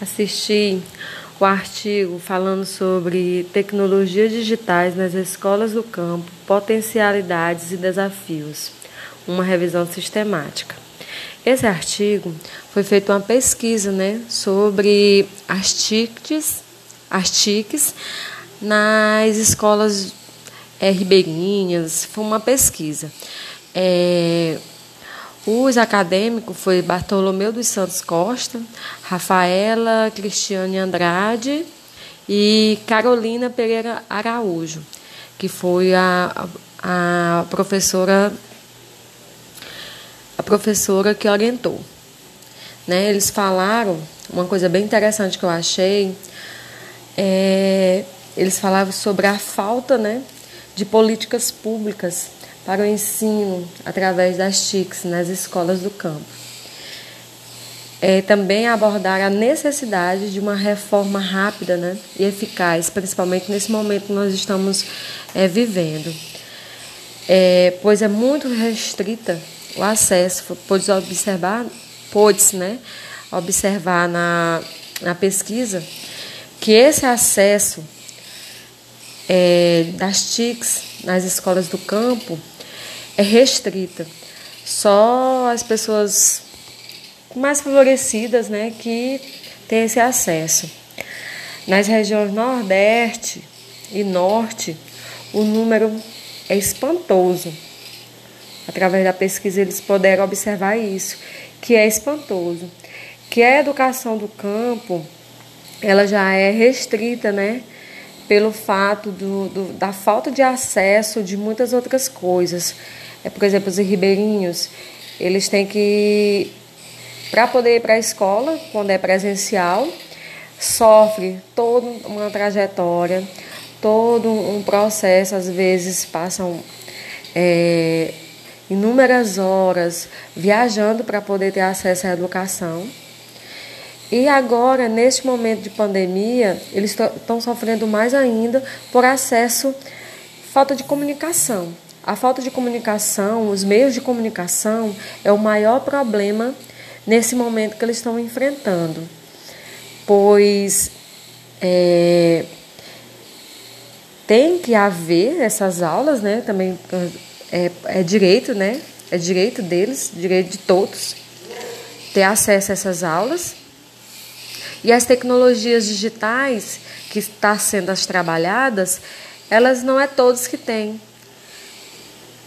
assisti o artigo falando sobre tecnologias digitais nas escolas do campo, potencialidades e desafios, uma revisão sistemática. Esse artigo foi feita uma pesquisa né, sobre as TICs, as TICs nas escolas é, ribeirinhas, foi uma pesquisa. É, os acadêmicos foi Bartolomeu dos Santos Costa, Rafaela Cristiane Andrade e Carolina Pereira Araújo, que foi a, a professora a professora que orientou. Né? Eles falaram uma coisa bem interessante que eu achei. É, eles falavam sobre a falta né, de políticas públicas para o ensino através das TICs nas escolas do campo. É, também abordar a necessidade de uma reforma rápida né, e eficaz, principalmente nesse momento que nós estamos é, vivendo, é, pois é muito restrita o acesso. Pode observar, pode né, observar na, na pesquisa que esse acesso é, das TICs nas escolas do campo é restrita. Só as pessoas mais favorecidas né, que têm esse acesso. Nas regiões Nordeste e Norte, o número é espantoso. Através da pesquisa, eles puderam observar isso, que é espantoso. Que a educação do campo, ela já é restrita, né? Pelo fato do, do da falta de acesso de muitas outras coisas. É, por exemplo, os ribeirinhos, eles têm que, para poder ir para a escola, quando é presencial, sofre toda uma trajetória, todo um processo, às vezes passam é, inúmeras horas viajando para poder ter acesso à educação. E agora, neste momento de pandemia, eles estão sofrendo mais ainda por acesso, falta de comunicação. A falta de comunicação, os meios de comunicação, é o maior problema nesse momento que eles estão enfrentando, pois é, tem que haver essas aulas, né? Também é, é direito, né? É direito deles, direito de todos, ter acesso a essas aulas. E as tecnologias digitais que estão tá sendo as trabalhadas, elas não é todos que têm.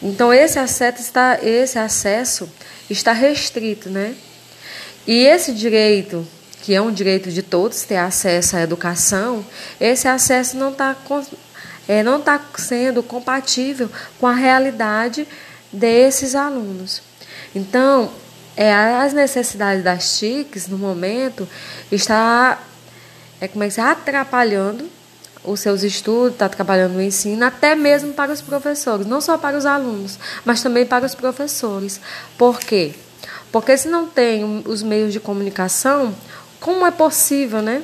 Então esse acesso está, esse acesso está restrito, né? E esse direito, que é um direito de todos ter acesso à educação, esse acesso não está é, não está sendo compatível com a realidade desses alunos. Então, é, as necessidades das TICs no momento está é, como é que se atrapalhando os seus estudos, está trabalhando no ensino, até mesmo para os professores, não só para os alunos, mas também para os professores. Por quê? Porque se não tem os meios de comunicação, como é possível, né?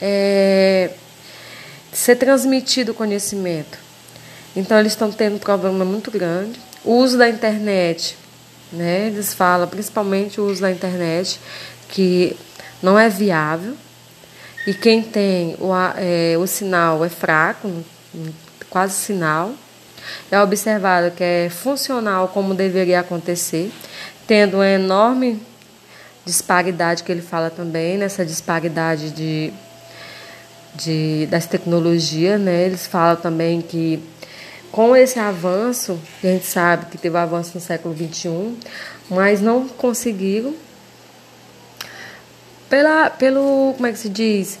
É, ser transmitido o conhecimento. Então eles estão tendo um problema muito grande. O uso da internet, né? Eles falam principalmente o uso da internet, que não é viável, e quem tem o, é, o sinal é fraco, quase sinal, é observado que é funcional como deveria acontecer, tendo uma enorme disparidade que ele fala também, nessa disparidade de, de, das tecnologias, né? Eles falam também que com esse avanço, a gente sabe que teve avanço no século XXI, mas não conseguiram pela, pelo, como é que se diz?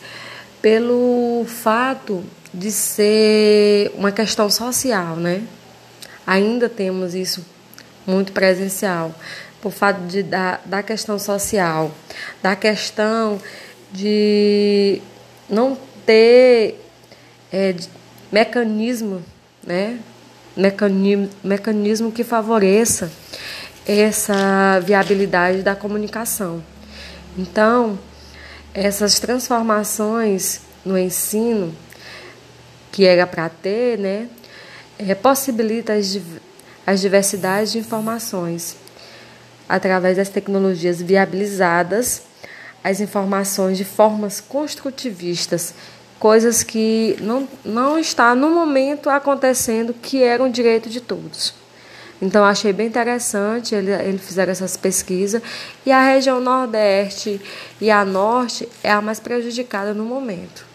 Pelo fato de ser uma questão social, né? Ainda temos isso muito presencial. Por fato de, da, da questão social, da questão de não ter é, mecanismo, né? Mecanismo, mecanismo que favoreça essa viabilidade da comunicação. Então, essas transformações no ensino que era para ter, né, é, possibilita as, as diversidades de informações através das tecnologias viabilizadas as informações de formas construtivistas, coisas que não, não está no momento acontecendo que eram direito de todos. Então, achei bem interessante, ele, ele fizeram essas pesquisas, e a região Nordeste e a Norte é a mais prejudicada no momento.